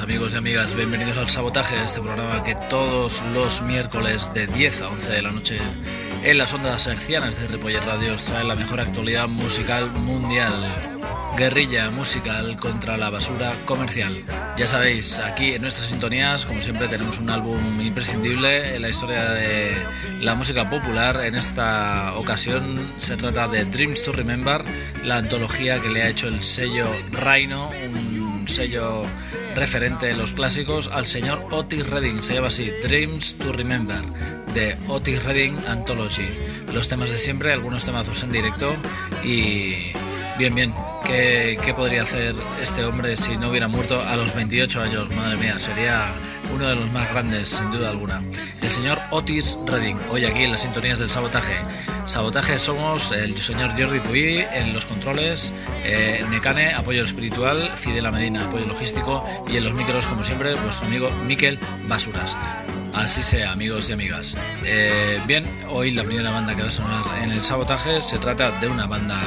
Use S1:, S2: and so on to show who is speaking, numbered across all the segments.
S1: Amigos y amigas, bienvenidos al Sabotaje, este programa que todos los miércoles de 10 a 11 de la noche en las ondas hercianas de Ripollet Radio os trae la mejor actualidad musical mundial. Guerrilla musical contra la basura comercial. Ya sabéis, aquí en nuestras sintonías, como siempre, tenemos un álbum imprescindible en la historia de la música popular. En esta ocasión se trata de Dreams to Remember, la antología que le ha hecho el sello Rhino, un sello referente en los clásicos, al señor Otis Redding. Se llama así, Dreams to Remember, de Otis Redding Anthology. Los temas de siempre, algunos temazos en directo y Bien, bien. ¿Qué, ¿Qué, podría hacer este hombre si no hubiera muerto a los 28 años? Madre mía, sería uno de los más grandes, sin duda alguna. El señor Otis Redding, hoy aquí en las sintonías del sabotaje. Sabotaje somos el señor Jordi Puy en los controles, eh, Necane, apoyo espiritual, Fidela Medina, apoyo logístico y en los micros, como siempre, vuestro amigo Miquel Basuras. Así sea, amigos y amigas. Eh, bien, hoy la primera banda que va a sonar en el sabotaje se trata de una banda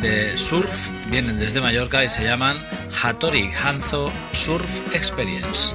S1: de surf, vienen desde Mallorca y se llaman Hattori Hanzo Surf Experience.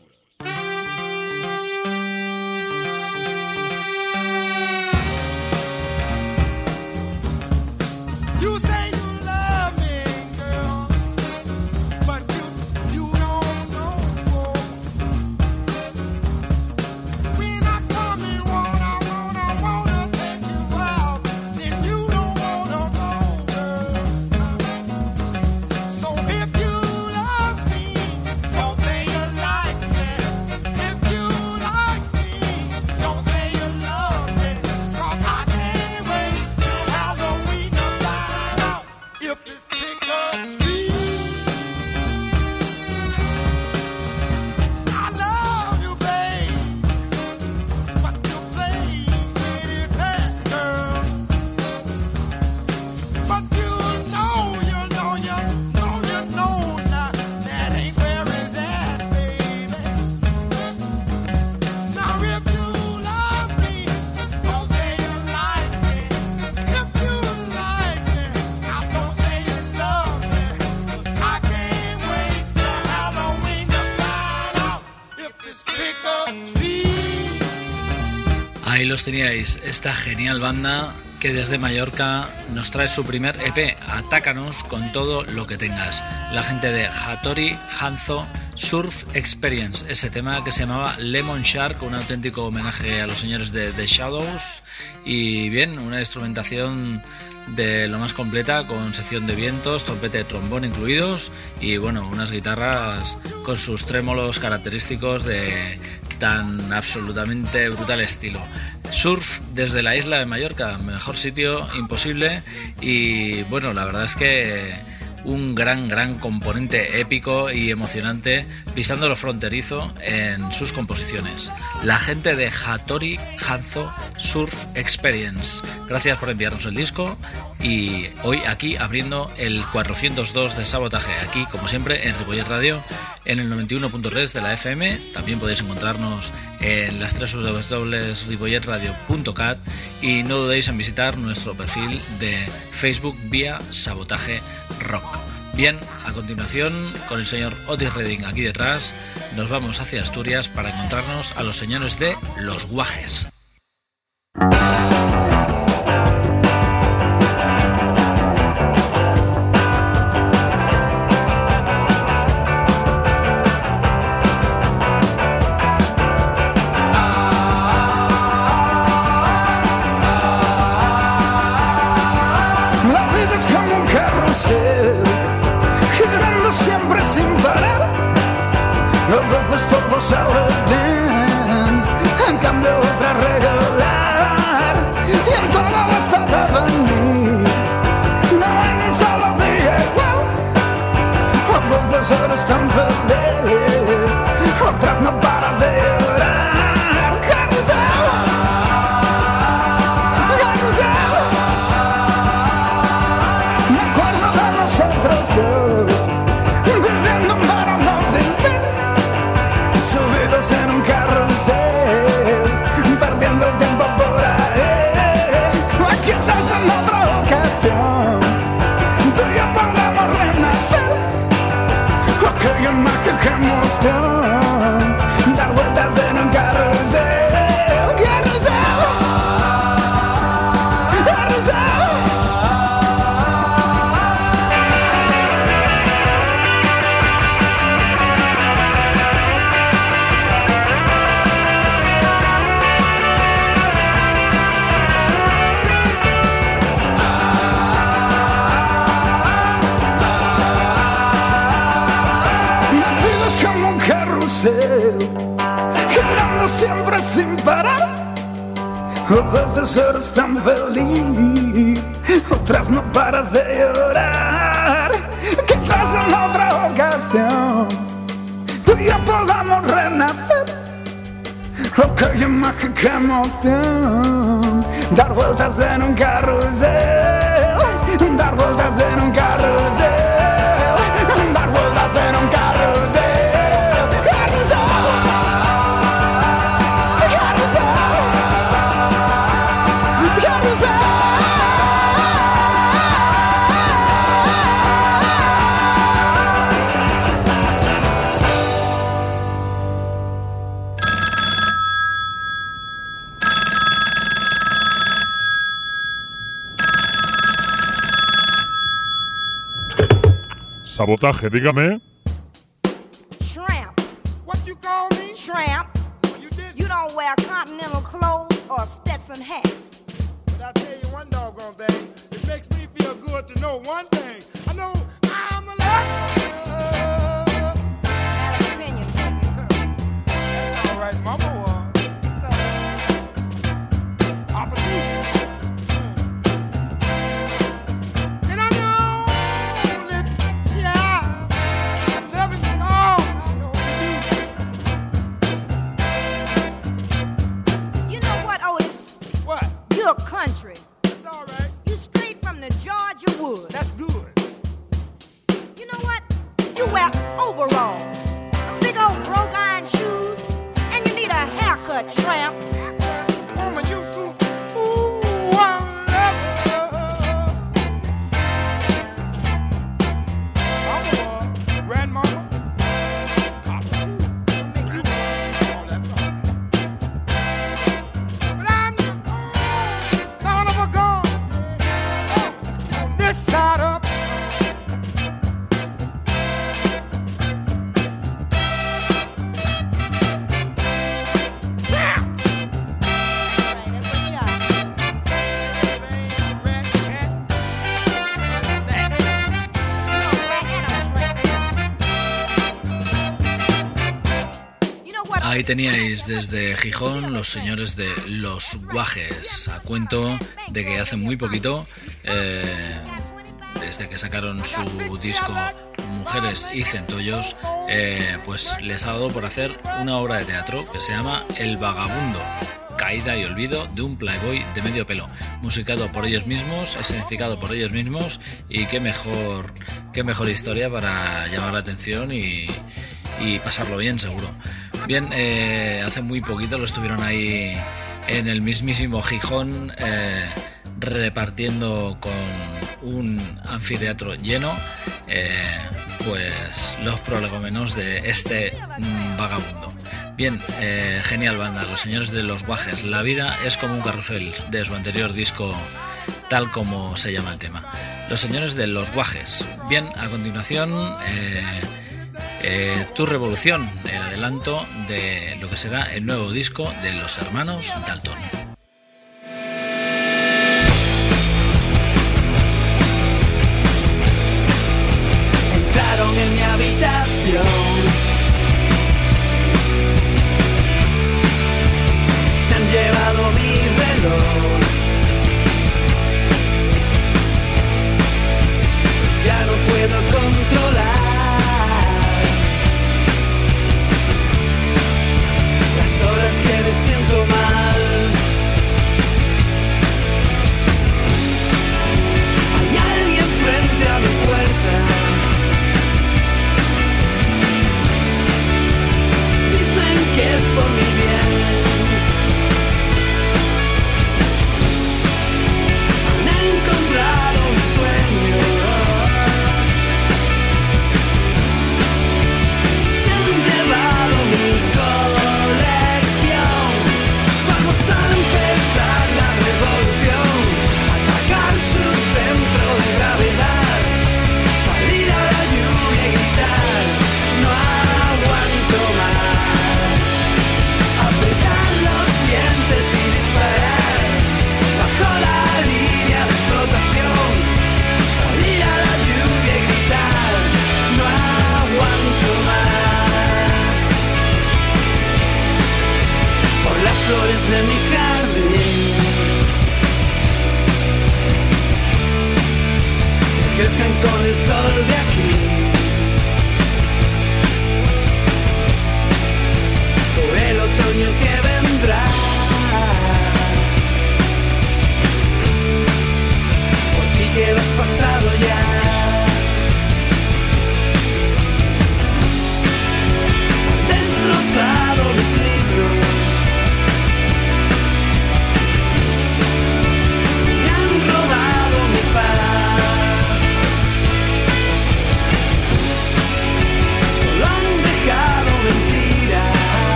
S1: Teníais, esta genial banda que desde Mallorca nos trae su primer EP, Atácanos con todo lo que tengas. La gente de Hattori Hanzo Surf Experience, ese tema que se llamaba Lemon Shark, un auténtico homenaje a los señores de The Shadows y bien, una instrumentación de lo más completa con sección de vientos, trompeta de trombón incluidos y bueno, unas guitarras con sus trémolos característicos de tan absolutamente brutal estilo. Surf desde la isla de Mallorca, mejor sitio imposible y bueno, la verdad es que un gran, gran componente épico y emocionante pisando lo fronterizo en sus composiciones. La gente de Hattori Hanzo Surf Experience. Gracias por enviarnos el disco y hoy aquí abriendo el 402 de sabotaje, aquí como siempre en Ripollet Radio en el 91.3 de la FM. También podéis encontrarnos en las tres www.ripolletradio.cat y no dudéis en visitar nuestro perfil de Facebook vía Sabotaje Rock. Bien, a continuación, con el señor Otis Redding aquí detrás, nos vamos hacia Asturias para encontrarnos a los señores de Los Guajes.
S2: Sin parar. Veces eres tan feliz, otras no paras de llorar. Quizás en otra ocasión tú y yo podamos renacer. Aquella mágica emoción, dar vueltas en un carrusel, dar vueltas en un carrusel,
S3: Sabotaje, dígame.
S4: Tramp.
S5: What you call me?
S4: Tramp.
S5: You did.
S4: You don't wear continental clothes or Stetson hats.
S5: But I tell you one doggone thing. It makes me feel good to know one thing. I know I'm alive.
S4: Have an opinion.
S5: That's all right, Mama
S4: would.
S5: That's
S1: Ahí teníais desde Gijón los señores de Los Guajes, a cuento de que hace muy poquito, eh, desde que sacaron su disco Mujeres y Centollos, eh, pues les ha dado por hacer una obra de teatro que se llama El Vagabundo, caída y olvido de un playboy de medio pelo, musicado por ellos mismos, escenificado por ellos mismos y qué mejor, qué mejor historia para llamar la atención y, y pasarlo bien seguro. Bien, eh, hace muy poquito lo estuvieron ahí en el mismísimo Gijón eh, repartiendo con un anfiteatro lleno eh, pues los prolegómenos de este mm, vagabundo. Bien, eh, genial banda, los señores de los guajes. La vida es como un carrusel de su anterior disco, tal como se llama el tema. Los señores de los guajes. Bien, a continuación, eh, eh, Tu Revolución, el adelanto de lo que será el nuevo disco de los hermanos Dalton.
S2: En mi habitación. Se han llevado mi reloj. Ya no puedo controlar que me siento mal.
S6: Hay alguien frente a mi puerta. Dicen que es por mí.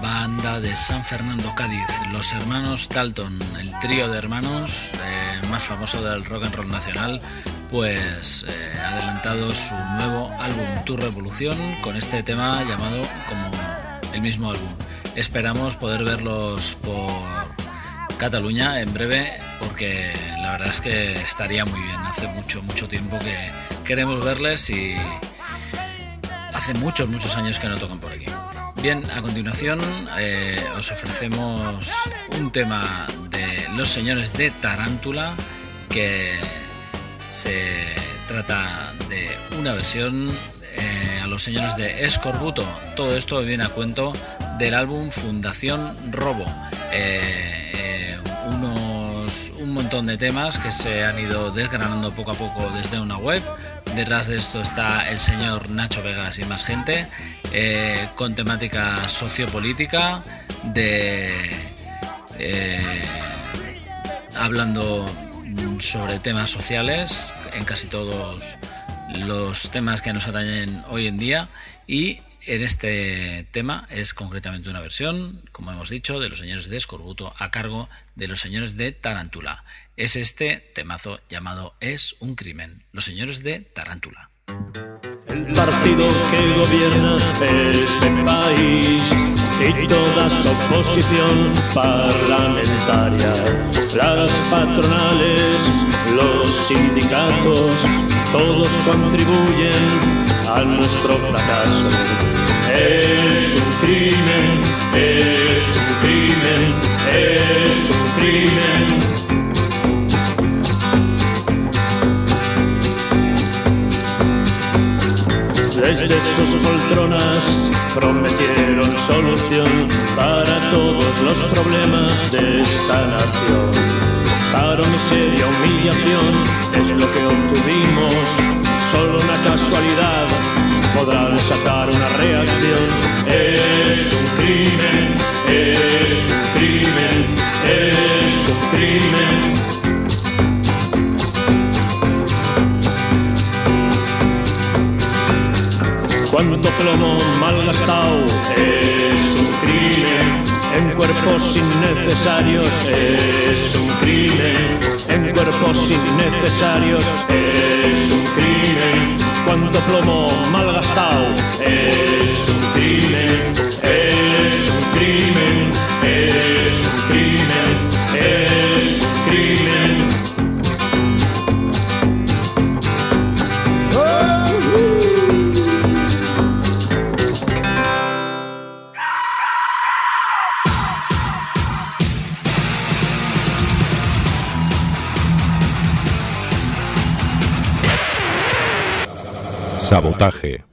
S1: Banda de San Fernando Cádiz, los hermanos Dalton, el trío de hermanos eh, más famoso del rock and roll nacional, pues eh, adelantado su nuevo álbum Tu Revolución con este tema llamado como el mismo álbum. Esperamos poder verlos por Cataluña en breve porque la verdad es que estaría muy bien. Hace mucho, mucho tiempo que queremos verles y hace muchos, muchos años que no tocan por aquí. Bien, a continuación eh, os ofrecemos un tema de los señores de Tarántula que se trata de una versión eh, a los señores de Escorbuto. Todo esto viene a cuento del álbum Fundación Robo. Eh, unos, un montón de temas que se han ido desgranando poco a poco desde una web. Detrás de esto está el señor Nacho Vegas y más gente, eh, con temática sociopolítica, de eh, hablando mm, sobre temas sociales en casi todos los temas que nos atañen hoy en día y en este tema es concretamente una versión, como hemos dicho, de los señores de Escorbuto a cargo de los señores de Tarántula. Es este temazo llamado Es un crimen, los señores de Tarántula.
S7: El partido que gobierna este país y toda su oposición parlamentaria, las patronales, los sindicatos, todos contribuyen a nuestro fracaso. Es un crimen, es un crimen, es un crimen. Desde sus poltronas prometieron solución para todos los problemas de esta nación. Paro, miseria, humillación es lo que obtuvimos. Solo una casualidad podrá desatar una reacción. Es un crimen, es un crimen, es un crimen. Cuánto plomo malgastado es un crimen. En cuerpos innecesarios. Es un crimen. En cuerpos innecesarios. Es un crimen. Cuánto plomo malgastado es un crimen. Es un crimen
S8: Sabotaje.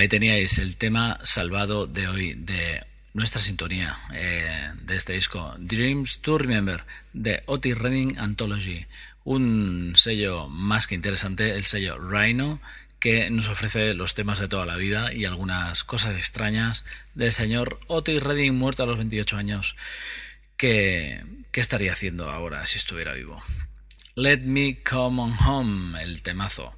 S1: Ahí teníais el tema salvado de hoy de nuestra sintonía eh, de este disco, Dreams to Remember, de Otis Redding Anthology. Un sello más que interesante, el sello Rhino, que nos ofrece los temas de toda la vida y algunas cosas extrañas del señor Otis Redding, muerto a los 28 años. ¿Qué, qué estaría haciendo ahora si estuviera vivo? Let Me Come On Home, el temazo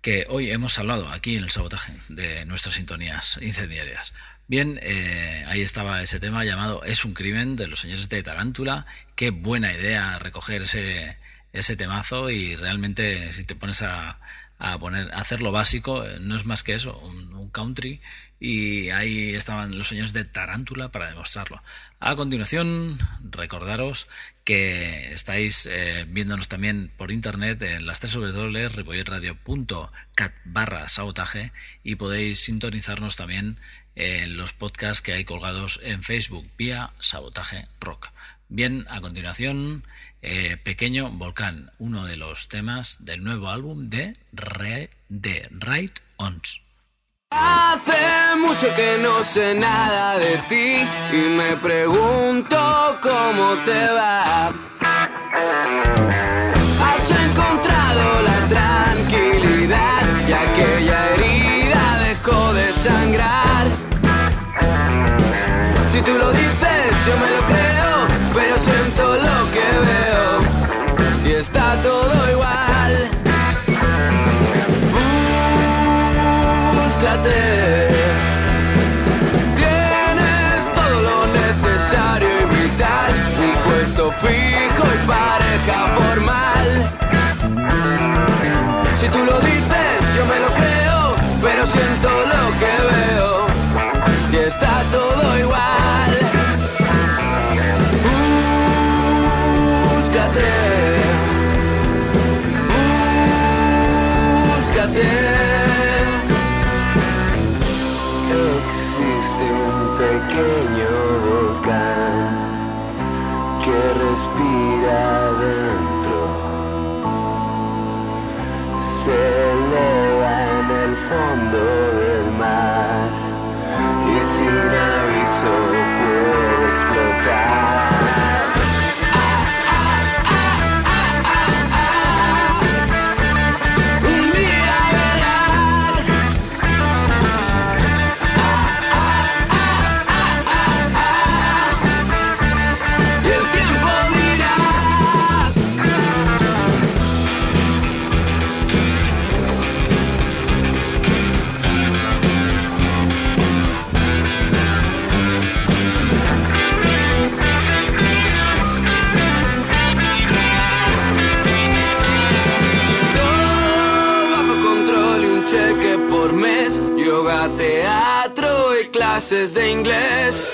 S1: que hoy hemos hablado aquí en el sabotaje de nuestras sintonías incendiarias. Bien, eh, ahí estaba ese tema llamado Es un crimen de los señores de Tarántula. Qué buena idea recoger ese, ese temazo y realmente si te pones a, a poner a hacer lo básico, eh, no es más que eso, un, un, country y ahí estaban los señores de Tarántula para demostrarlo. A continuación, recordaros que estáis eh, viéndonos también por internet en las tres www.ripolletradio.cat barra sabotaje y podéis sintonizarnos también en los podcasts que hay colgados en Facebook vía Sabotaje Rock. Bien, a continuación, eh, Pequeño Volcán, uno de los temas del nuevo álbum de, Re, de Right Ons.
S8: Hace mucho que no sé nada de ti y me pregunto cómo te va. Has encontrado la tranquilidad y aquella herida dejó de sangrar. Si tú lo dices, yo me lo está todo igual. Búscate. Tienes todo lo necesario y vital, un puesto fijo y pareja formal. Si tú lo dices, un teatro y clases de inglés.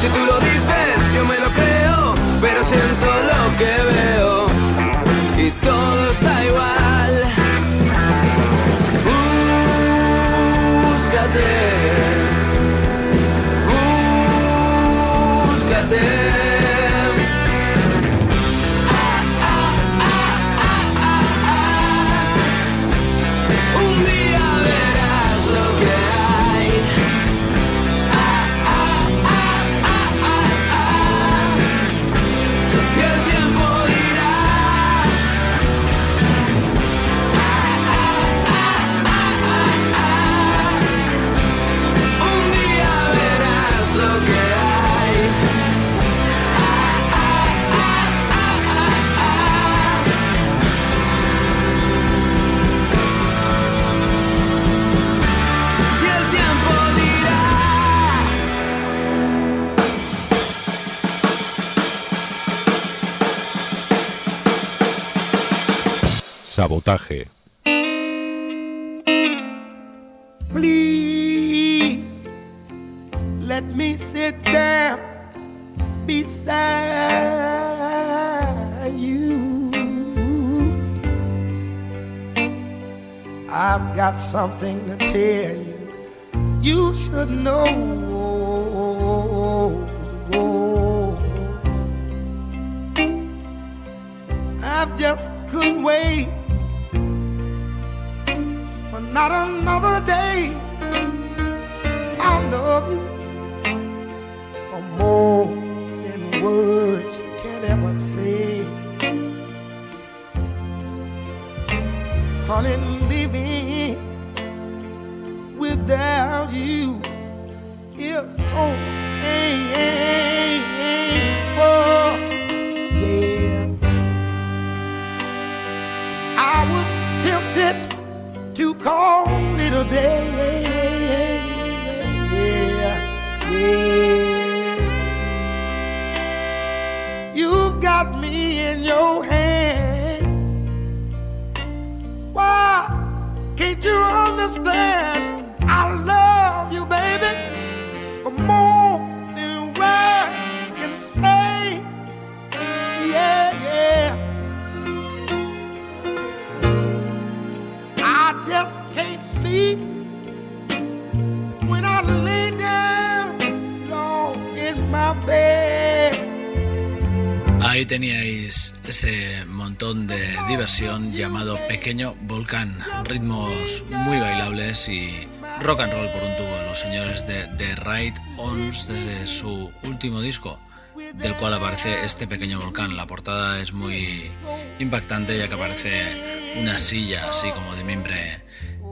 S8: Si tú lo dices, yo me lo creo, pero siento lo que veo
S3: Sabotaje.
S5: Please let me sit down beside you. I've got something to tell you. You should know. I've just couldn't wait not another day. I love you for more than words can ever say. Honey, living without you is so painful. Call it a day. You've got me in your hand. Why can't you understand?
S1: Teníais ese montón de diversión llamado Pequeño Volcán, ritmos muy bailables y rock and roll por un tubo, los señores de The Right Ons desde su último disco, del cual aparece este pequeño volcán. La portada es muy impactante ya que aparece una silla así como de mimbre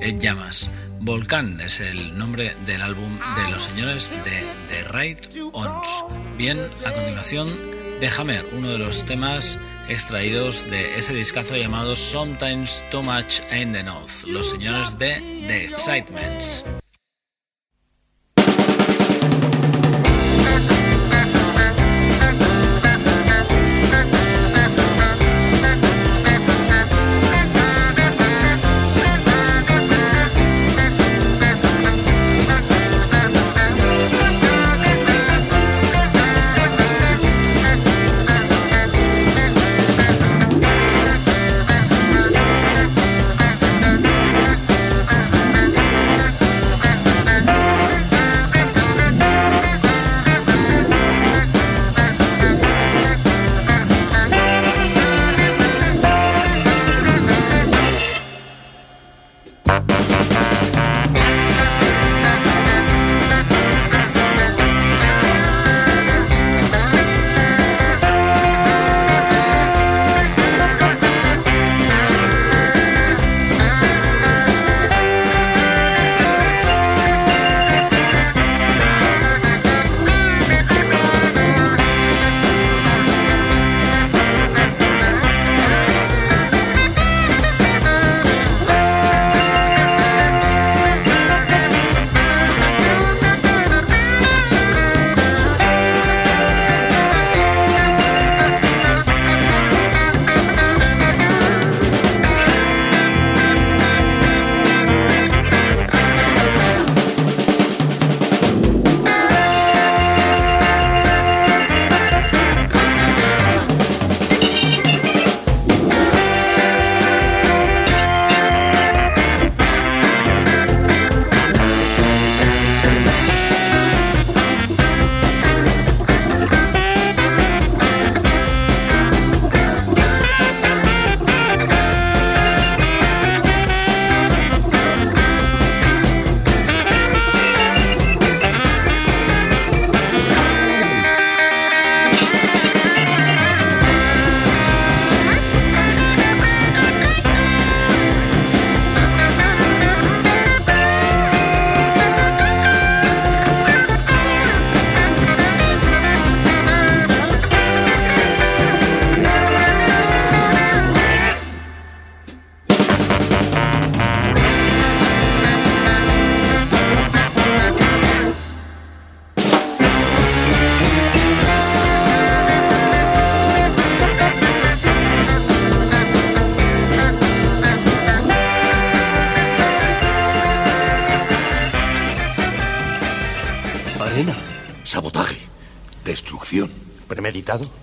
S1: en llamas. Volcán es el nombre del álbum de los señores de The Right Ons. Bien, a continuación de Hammer, uno de los temas extraídos de ese discazo llamado Sometimes Too Much Ain't Enough, los señores de The Excitements.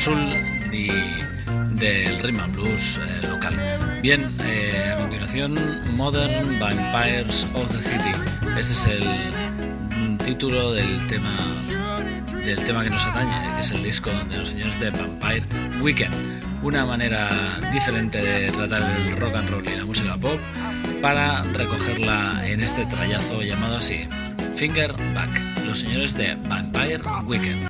S9: Soul y del rhythm and blues eh, local. Bien, eh, a continuación, Modern Vampires of the City. Este es el título del tema del tema que nos atañe, que es el disco de los señores de Vampire Weekend. Una manera diferente de tratar el rock and roll y la música pop para recogerla en este trayazo llamado así, Finger Back, los señores de Vampire Weekend.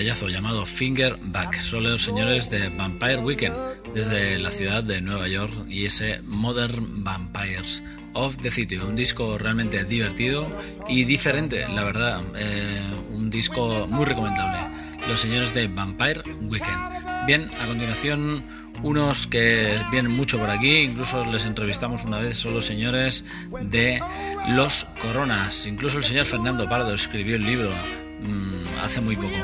S1: Trayazo llamado Finger Back. Son los señores de Vampire Weekend desde la ciudad de Nueva York y ese Modern Vampires of the City. Un disco realmente divertido y diferente, la verdad. Eh, un disco muy recomendable. Los señores de Vampire Weekend. Bien, a continuación unos que vienen mucho por aquí, incluso les entrevistamos una vez, son los señores de Los Coronas. Incluso el señor Fernando Pardo escribió el libro mm, hace muy poco.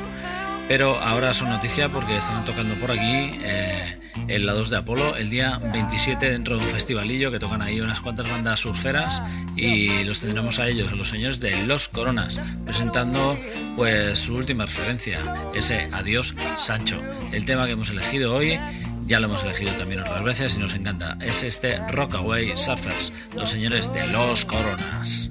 S1: Pero ahora son noticia porque están tocando por aquí eh, en la 2 de Apolo el día 27 dentro de un festivalillo que tocan ahí unas cuantas bandas surferas y los tendremos a ellos, a los señores de Los Coronas, presentando pues su última referencia, ese Adiós Sancho. El tema que hemos elegido hoy ya lo hemos elegido también otras veces y nos encanta. Es este Rockaway Surfers, los señores de Los Coronas.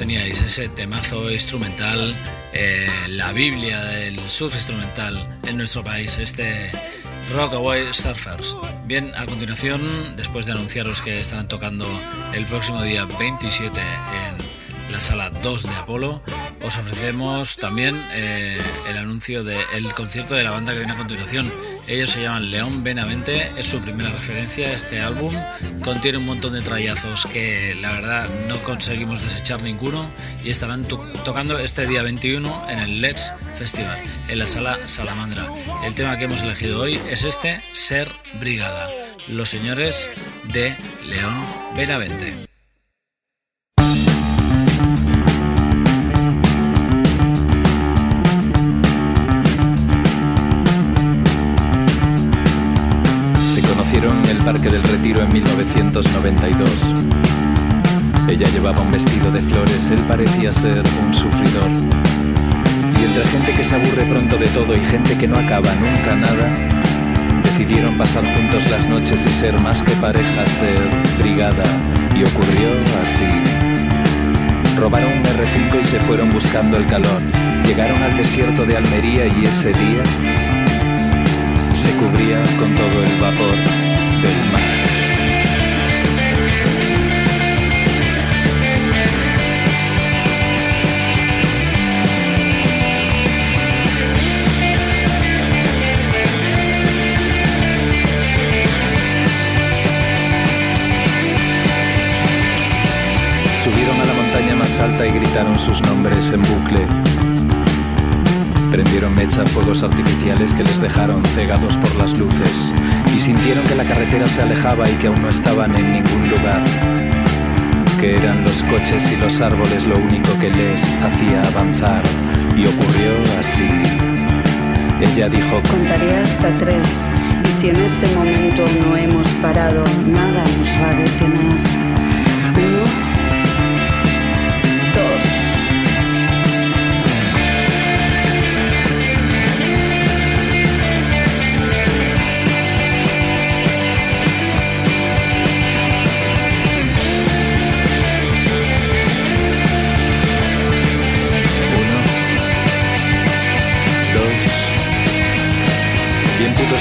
S1: Teníais, ese temazo instrumental, eh, la Biblia del surf instrumental en nuestro país, este Rockaway Surfers. Bien, a continuación, después de anunciaros que estarán tocando el próximo día 27 en la sala 2 de Apolo, os ofrecemos también eh, el anuncio del concierto de la banda que viene a continuación. Ellos se llaman León Benavente, es su primera referencia este álbum. Contiene un montón de trayazos que la verdad no conseguimos desechar ninguno y estarán to- tocando este día 21 en el Let's Festival, en la sala Salamandra. El tema que hemos elegido hoy es este, Ser Brigada, los señores de León Benavente.
S10: Parque del Retiro en 1992. Ella llevaba un vestido de flores, él parecía ser un sufridor. Y entre gente que se aburre pronto de todo y gente que no acaba nunca nada, decidieron pasar juntos las noches y ser más que pareja, ser brigada. Y ocurrió así. Robaron un R5 y se fueron buscando el calor. Llegaron al desierto de Almería y ese día se cubría con todo el vapor Subieron a la montaña más alta y gritaron sus nombres en bucle. Mecha fuegos artificiales que les dejaron cegados por las luces y sintieron que la carretera se alejaba y que aún no estaban en ningún lugar. Que eran los coches y los árboles lo único que les hacía avanzar. Y ocurrió así. Ella dijo,
S11: Contaré hasta tres y si en ese momento no hemos parado, nada nos va a detener. Uno,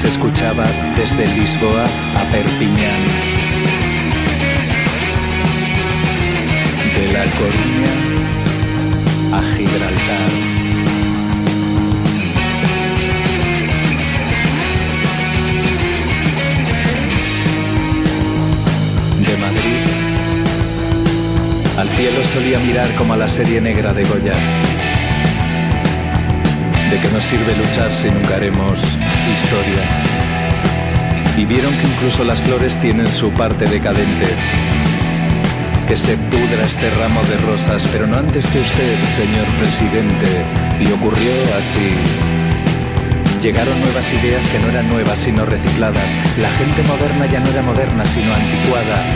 S10: se escuchaba desde Lisboa a Perpiñán. De La Coruña a Gibraltar. De Madrid al cielo solía mirar como a la serie negra de Goya. ¿De qué nos sirve luchar si nunca haremos historia? Y vieron que incluso las flores tienen su parte decadente. Que se pudra este ramo de rosas, pero no antes que usted, señor presidente. Y ocurrió así. Llegaron nuevas ideas que no eran nuevas sino recicladas. La gente moderna ya no era moderna sino anticuada.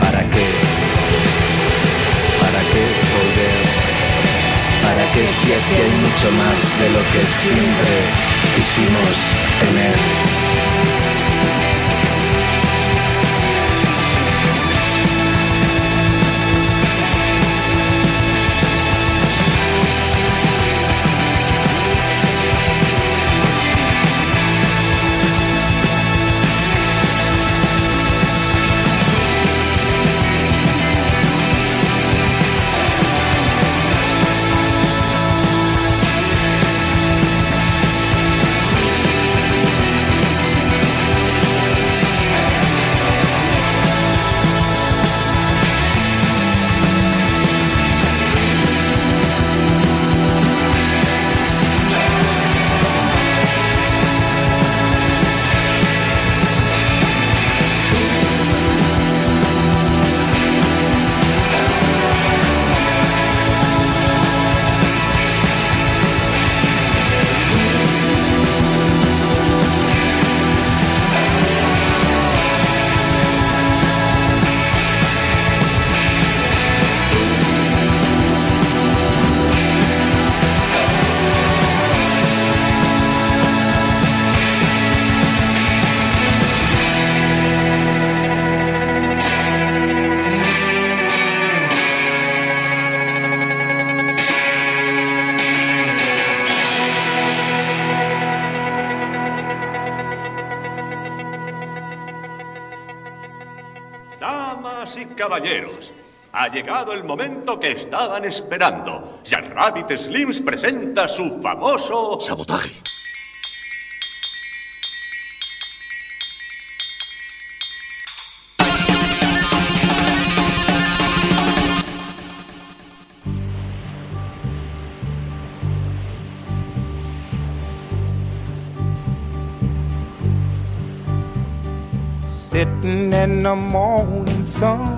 S10: ¿Para qué? ¿Para qué? ¿Para qué si aquí hay mucho más de lo que siempre quisimos tener?
S12: Caballeros, ha llegado el momento que estaban esperando. Jack Rabbit Slims presenta su famoso...
S13: Sabotaje.
S5: Sitting in the morning sun,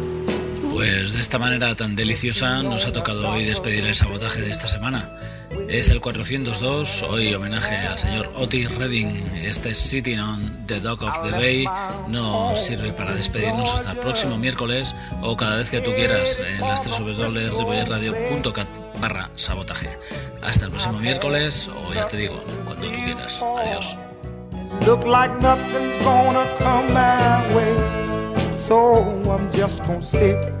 S1: Pues de esta manera tan deliciosa nos ha tocado hoy despedir el sabotaje de esta semana. Es el 402, hoy homenaje al señor Otis Redding. Este Sitting on the Dock of the Bay nos sirve para despedirnos hasta el próximo miércoles o cada vez que tú quieras en las tres www.ripoyerradio.cat barra sabotaje. Hasta el próximo miércoles o ya te digo, cuando tú quieras. Adiós.
S5: Look like nothing's gonna come my way. So I'm just gonna sit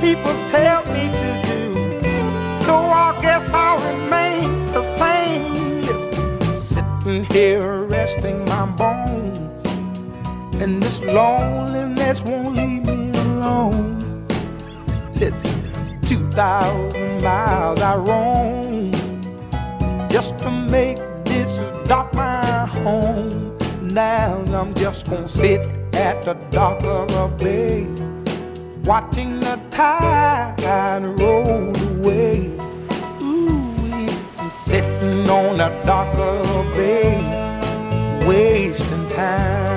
S5: People tell me to do. So I guess I'll remain the same. Listen, sitting here resting my bones. And this loneliness won't leave me alone. Listen, 2,000 miles I roam just to make this dock my home. Now I'm just gonna sit at the dock of a bay, watching the tide roll away. Ooh, I'm sitting on a darker bay, wasting time.